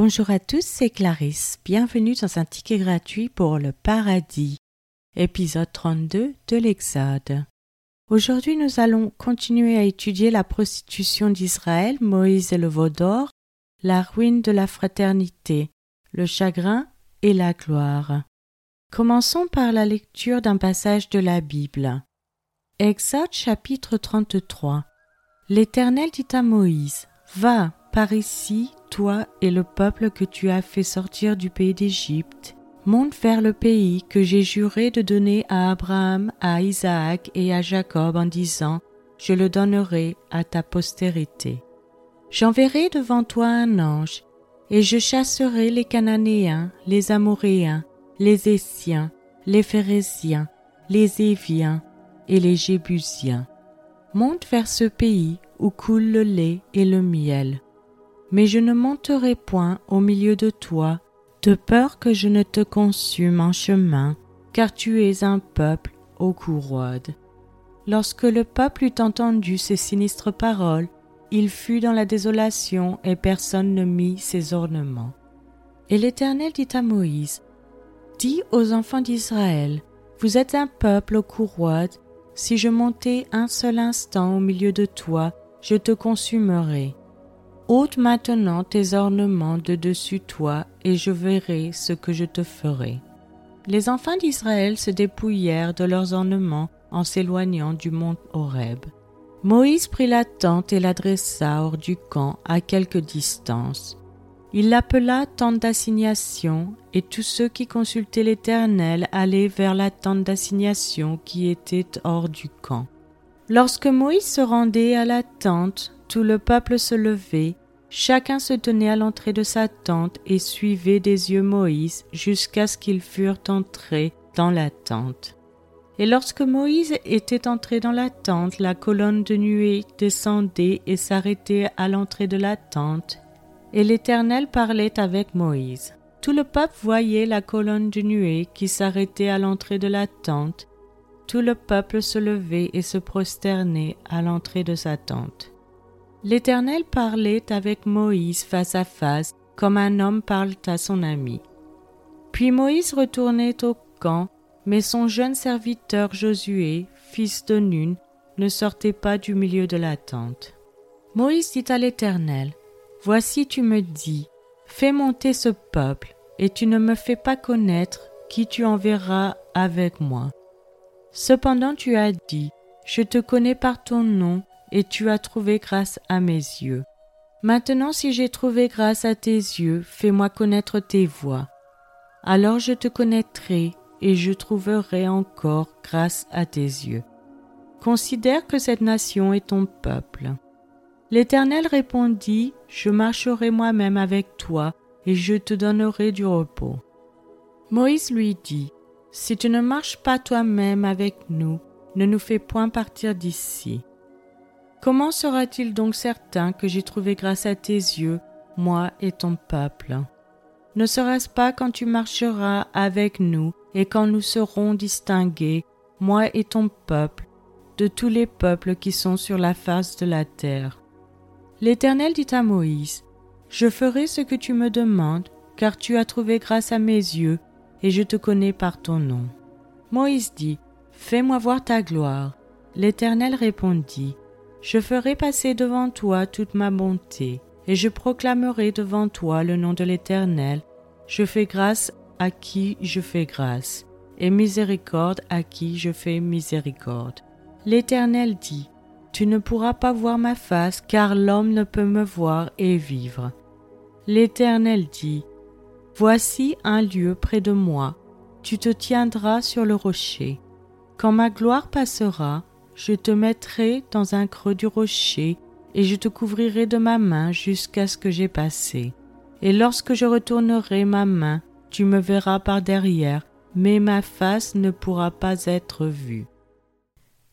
Bonjour à tous, c'est Clarisse. Bienvenue dans un ticket gratuit pour le paradis, épisode 32 de l'Exode. Aujourd'hui, nous allons continuer à étudier la prostitution d'Israël, Moïse et le veau d'or, la ruine de la fraternité, le chagrin et la gloire. Commençons par la lecture d'un passage de la Bible. Exode chapitre 33. L'Éternel dit à Moïse Va, par ici, toi et le peuple que tu as fait sortir du pays d'Égypte, monte vers le pays que j'ai juré de donner à Abraham, à Isaac et à Jacob en disant, Je le donnerai à ta postérité. J'enverrai devant toi un ange, et je chasserai les Cananéens, les Amoréens, les Essiens, les Phérésiens, les Éviens et les Jébusiens. Monte vers ce pays où coule le lait et le miel mais je ne monterai point au milieu de toi, de peur que je ne te consume en chemin, car tu es un peuple au cou Lorsque le peuple eut entendu ces sinistres paroles, il fut dans la désolation et personne ne mit ses ornements. Et l'Éternel dit à Moïse, Dis aux enfants d'Israël, Vous êtes un peuple au cou si je montais un seul instant au milieu de toi, je te consumerai. Ôte maintenant tes ornements de dessus toi, et je verrai ce que je te ferai. Les enfants d'Israël se dépouillèrent de leurs ornements en s'éloignant du mont Horeb. Moïse prit la tente et l'adressa hors du camp à quelque distance. Il l'appela tente d'assignation, et tous ceux qui consultaient l'Éternel allaient vers la tente d'assignation qui était hors du camp. Lorsque Moïse se rendait à la tente, tout le peuple se levait, chacun se tenait à l'entrée de sa tente et suivait des yeux Moïse jusqu'à ce qu'ils furent entrés dans la tente. Et lorsque Moïse était entré dans la tente, la colonne de nuée descendait et s'arrêtait à l'entrée de la tente, et l'Éternel parlait avec Moïse. Tout le peuple voyait la colonne de nuée qui s'arrêtait à l'entrée de la tente. Tout le peuple se levait et se prosternait à l'entrée de sa tente. L'Éternel parlait avec Moïse face à face, comme un homme parle à son ami. Puis Moïse retournait au camp, mais son jeune serviteur Josué, fils de Nun, ne sortait pas du milieu de la tente. Moïse dit à l'Éternel, Voici tu me dis, fais monter ce peuple, et tu ne me fais pas connaître qui tu enverras avec moi. Cependant tu as dit, Je te connais par ton nom, et tu as trouvé grâce à mes yeux. Maintenant si j'ai trouvé grâce à tes yeux, fais-moi connaître tes voies. Alors je te connaîtrai et je trouverai encore grâce à tes yeux. Considère que cette nation est ton peuple. L'Éternel répondit, Je marcherai moi-même avec toi, et je te donnerai du repos. Moïse lui dit, Si tu ne marches pas toi-même avec nous, ne nous fais point partir d'ici. Comment sera-t-il donc certain que j'ai trouvé grâce à tes yeux, moi et ton peuple? Ne sera-ce pas quand tu marcheras avec nous et quand nous serons distingués, moi et ton peuple, de tous les peuples qui sont sur la face de la terre? L'Éternel dit à Moïse, Je ferai ce que tu me demandes, car tu as trouvé grâce à mes yeux, et je te connais par ton nom. Moïse dit, Fais-moi voir ta gloire. L'Éternel répondit, je ferai passer devant toi toute ma bonté, et je proclamerai devant toi le nom de l'Éternel. Je fais grâce à qui je fais grâce, et miséricorde à qui je fais miséricorde. L'Éternel dit, Tu ne pourras pas voir ma face, car l'homme ne peut me voir et vivre. L'Éternel dit, Voici un lieu près de moi, tu te tiendras sur le rocher. Quand ma gloire passera, je te mettrai dans un creux du rocher, et je te couvrirai de ma main jusqu'à ce que j'ai passé. Et lorsque je retournerai ma main, tu me verras par derrière, mais ma face ne pourra pas être vue.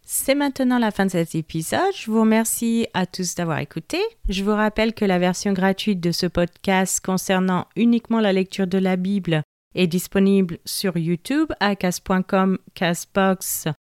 C'est maintenant la fin de cet épisode. Je vous remercie à tous d'avoir écouté. Je vous rappelle que la version gratuite de ce podcast concernant uniquement la lecture de la Bible est disponible sur YouTube à cas.com, Casbox